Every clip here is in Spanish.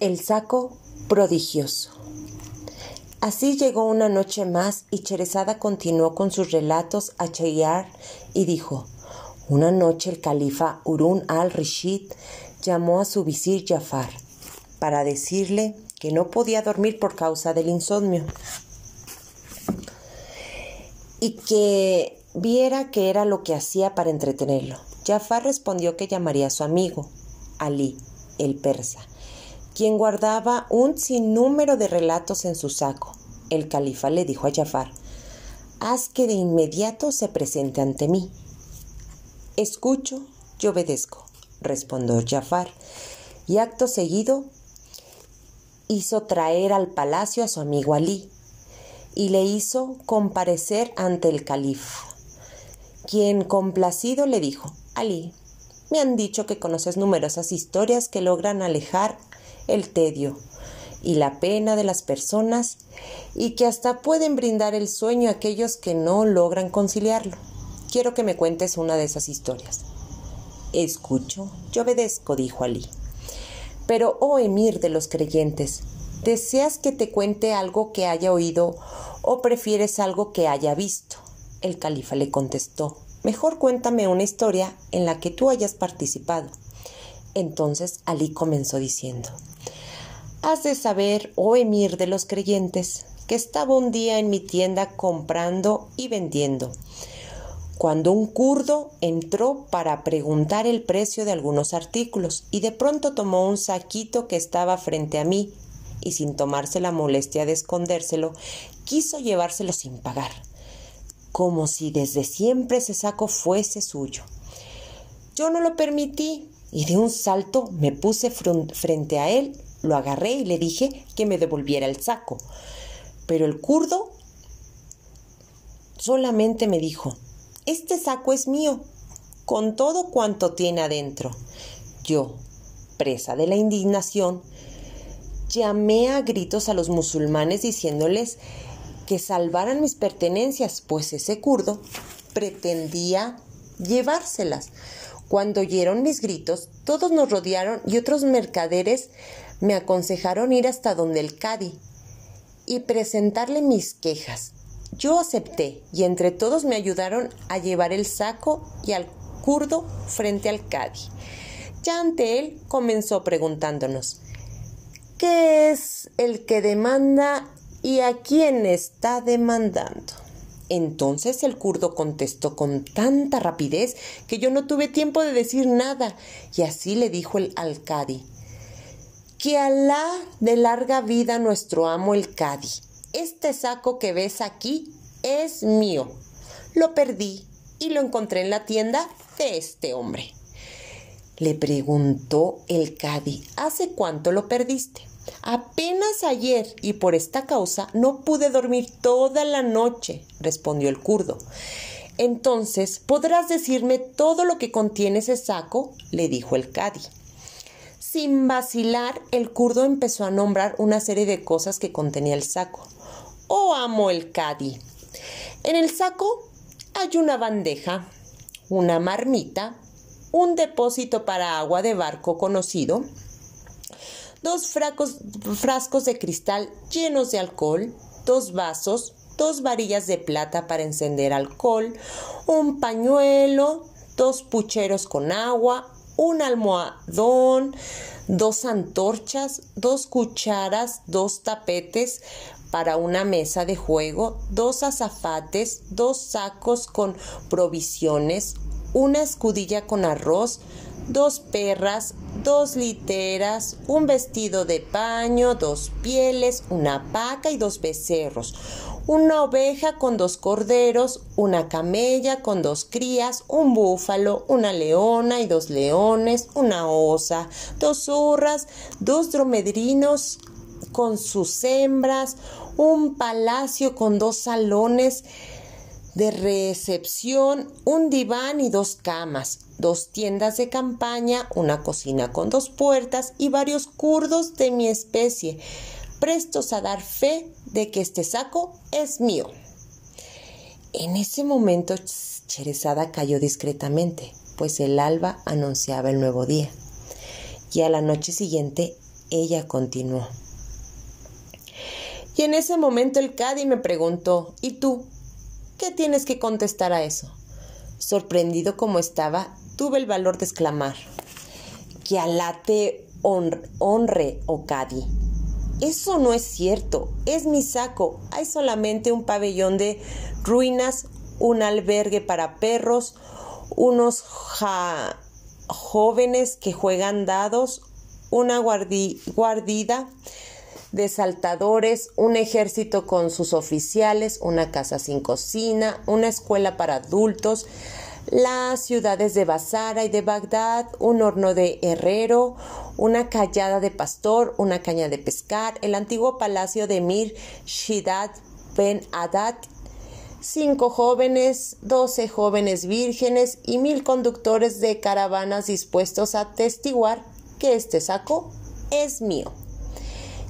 El saco prodigioso. Así llegó una noche más y Cherezada continuó con sus relatos a Cheyar y dijo, una noche el califa Urun al-Rishid llamó a su visir Jafar para decirle que no podía dormir por causa del insomnio y que viera qué era lo que hacía para entretenerlo. Jafar respondió que llamaría a su amigo, Ali, el persa, quien guardaba un sinnúmero de relatos en su saco. El califa le dijo a Jafar, haz que de inmediato se presente ante mí. Escucho y obedezco, respondió Jafar, y acto seguido hizo traer al palacio a su amigo Ali y le hizo comparecer ante el califa, quien complacido le dijo, Ali, me han dicho que conoces numerosas historias que logran alejar el tedio y la pena de las personas y que hasta pueden brindar el sueño a aquellos que no logran conciliarlo. Quiero que me cuentes una de esas historias. Escucho yo obedezco, dijo Alí. Pero, oh emir de los creyentes, ¿deseas que te cuente algo que haya oído o prefieres algo que haya visto? El califa le contestó, mejor cuéntame una historia en la que tú hayas participado. Entonces Alí comenzó diciendo, Has de saber, oh emir de los creyentes, que estaba un día en mi tienda comprando y vendiendo, cuando un kurdo entró para preguntar el precio de algunos artículos y de pronto tomó un saquito que estaba frente a mí y sin tomarse la molestia de escondérselo, quiso llevárselo sin pagar, como si desde siempre ese saco fuese suyo. Yo no lo permití y de un salto me puse frente a él lo agarré y le dije que me devolviera el saco. Pero el kurdo solamente me dijo, este saco es mío, con todo cuanto tiene adentro. Yo, presa de la indignación, llamé a gritos a los musulmanes diciéndoles que salvaran mis pertenencias, pues ese kurdo pretendía llevárselas. Cuando oyeron mis gritos, todos nos rodearon y otros mercaderes me aconsejaron ir hasta donde el Cadi y presentarle mis quejas. Yo acepté y entre todos me ayudaron a llevar el saco y al kurdo frente al Cadi. Ya ante él comenzó preguntándonos, ¿qué es el que demanda y a quién está demandando? Entonces el kurdo contestó con tanta rapidez que yo no tuve tiempo de decir nada y así le dijo el alcadi que Alá de larga vida nuestro amo el Cadi. Este saco que ves aquí es mío. Lo perdí y lo encontré en la tienda de este hombre. Le preguntó el Cadi, ¿hace cuánto lo perdiste? Apenas ayer y por esta causa no pude dormir toda la noche, respondió el kurdo. Entonces, ¿podrás decirme todo lo que contiene ese saco? le dijo el Cadi. Sin vacilar, el kurdo empezó a nombrar una serie de cosas que contenía el saco. Oh, amo el Cadi. En el saco hay una bandeja, una marmita, un depósito para agua de barco conocido, dos frascos de cristal llenos de alcohol, dos vasos, dos varillas de plata para encender alcohol, un pañuelo, dos pucheros con agua, un almohadón, dos antorchas, dos cucharas, dos tapetes para una mesa de juego, dos azafates, dos sacos con provisiones, una escudilla con arroz, dos perras, dos literas, un vestido de paño, dos pieles, una vaca y dos becerros, una oveja con dos corderos, una camella con dos crías, un búfalo, una leona y dos leones, una osa, dos zurras, dos dromedrinos con sus hembras, un palacio con dos salones de recepción, un diván y dos camas, dos tiendas de campaña, una cocina con dos puertas y varios kurdos de mi especie, prestos a dar fe de que este saco es mío. En ese momento Cherezada cayó discretamente, pues el alba anunciaba el nuevo día. Y a la noche siguiente ella continuó. Y en ese momento el Cadi me preguntó, ¿y tú? ¿Qué tienes que contestar a eso? Sorprendido como estaba, tuve el valor de exclamar, que Alá te honre, oh Cadi. Eso no es cierto, es mi saco. Hay solamente un pabellón de ruinas, un albergue para perros, unos jóvenes que juegan dados, una guardida de saltadores, un ejército con sus oficiales, una casa sin cocina, una escuela para adultos, las ciudades de Basara y de Bagdad, un horno de herrero, una callada de pastor, una caña de pescar, el antiguo palacio de Mir Shidad Ben Adad, cinco jóvenes, doce jóvenes vírgenes y mil conductores de caravanas dispuestos a atestiguar que este saco es mío.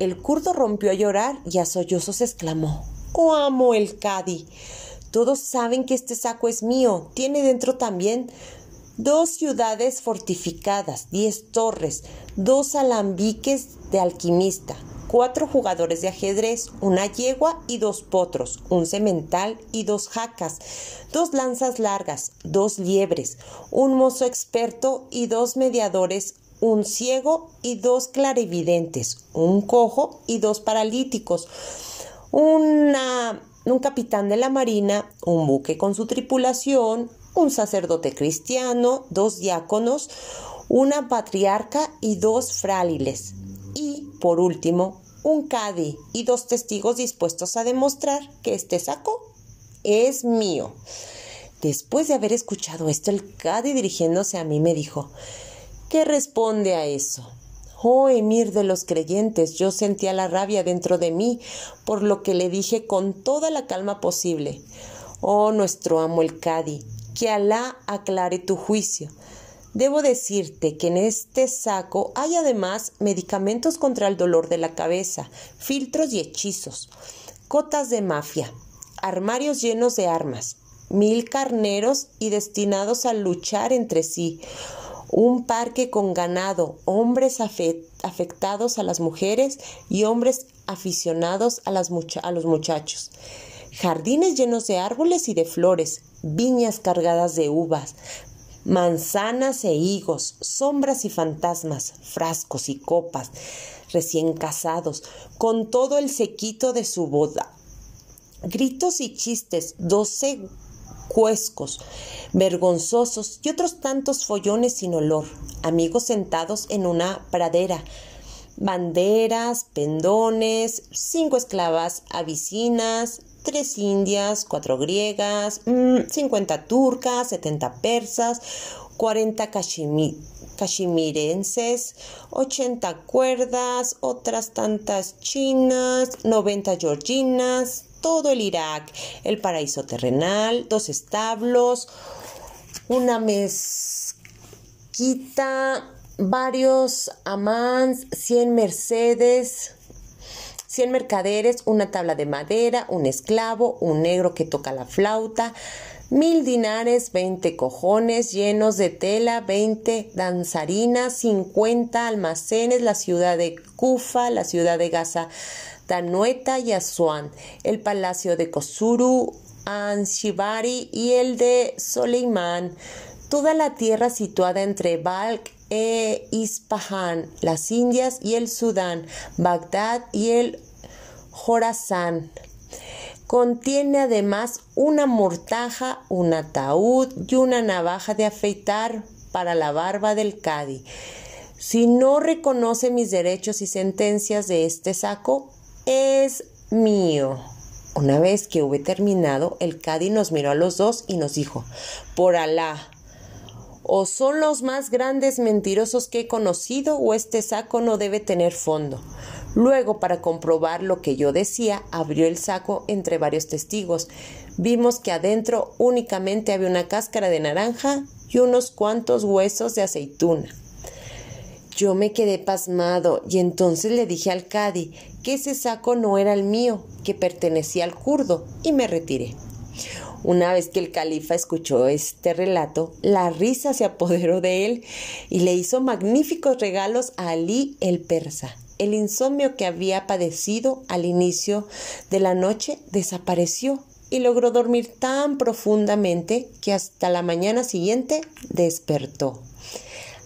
El kurdo rompió a llorar y a sollozos exclamó: ¡Oh, amo el Cadi! Todos saben que este saco es mío. Tiene dentro también dos ciudades fortificadas, diez torres, dos alambiques de alquimista, cuatro jugadores de ajedrez, una yegua y dos potros, un cemental y dos jacas, dos lanzas largas, dos liebres, un mozo experto y dos mediadores, un ciego y dos clarividentes, un cojo y dos paralíticos, una un capitán de la marina, un buque con su tripulación, un sacerdote cristiano, dos diáconos, una patriarca y dos frágiles. Y, por último, un cadi y dos testigos dispuestos a demostrar que este saco es mío. Después de haber escuchado esto, el cadi dirigiéndose a mí me dijo, ¿qué responde a eso? Oh emir de los creyentes, yo sentía la rabia dentro de mí, por lo que le dije con toda la calma posible. Oh nuestro amo el Cadi, que Alá aclare tu juicio. Debo decirte que en este saco hay además medicamentos contra el dolor de la cabeza, filtros y hechizos, cotas de mafia, armarios llenos de armas, mil carneros y destinados a luchar entre sí, un parque con ganado, hombres afectados a las mujeres y hombres aficionados a, a los muchachos, jardines llenos de árboles y de flores, viñas cargadas de uvas, manzanas e higos, sombras y fantasmas, frascos y copas, recién casados, con todo el sequito de su boda. Gritos y chistes, doce cuescos, vergonzosos y otros tantos follones sin olor, amigos sentados en una pradera, banderas, pendones, cinco esclavas avicinas, tres indias, cuatro griegas, mm, cincuenta turcas, setenta persas, cuarenta cachimirenses, ochenta cuerdas, otras tantas chinas, noventa georginas, todo el Irak, el paraíso terrenal, dos establos, una mezquita, varios amans, cien mercedes, cien mercaderes, una tabla de madera, un esclavo, un negro que toca la flauta, mil dinares, veinte cojones llenos de tela, veinte danzarinas, cincuenta almacenes, la ciudad de Kufa, la ciudad de Gaza Tanueta y Asuán, el palacio de Kosuru, Anshibari y el de Soleimán, toda la tierra situada entre Balk e Ispahan, las Indias y el Sudán, Bagdad y el Jorazán. Contiene además una mortaja, un ataúd y una navaja de afeitar para la barba del Cadi. Si no reconoce mis derechos y sentencias de este saco, es mío. Una vez que hube terminado, el Cadi nos miró a los dos y nos dijo, por Alá, o son los más grandes mentirosos que he conocido o este saco no debe tener fondo. Luego, para comprobar lo que yo decía, abrió el saco entre varios testigos. Vimos que adentro únicamente había una cáscara de naranja y unos cuantos huesos de aceituna. Yo me quedé pasmado y entonces le dije al Cadi que ese saco no era el mío, que pertenecía al kurdo, y me retiré. Una vez que el califa escuchó este relato, la risa se apoderó de él y le hizo magníficos regalos a Ali el persa. El insomnio que había padecido al inicio de la noche desapareció y logró dormir tan profundamente que hasta la mañana siguiente despertó.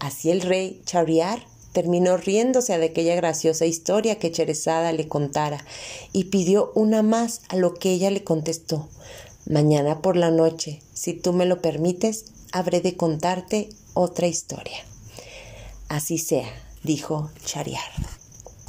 Así el rey Chariar terminó riéndose de aquella graciosa historia que Cherezada le contara y pidió una más a lo que ella le contestó. Mañana por la noche, si tú me lo permites, habré de contarte otra historia. Así sea, dijo Chariar.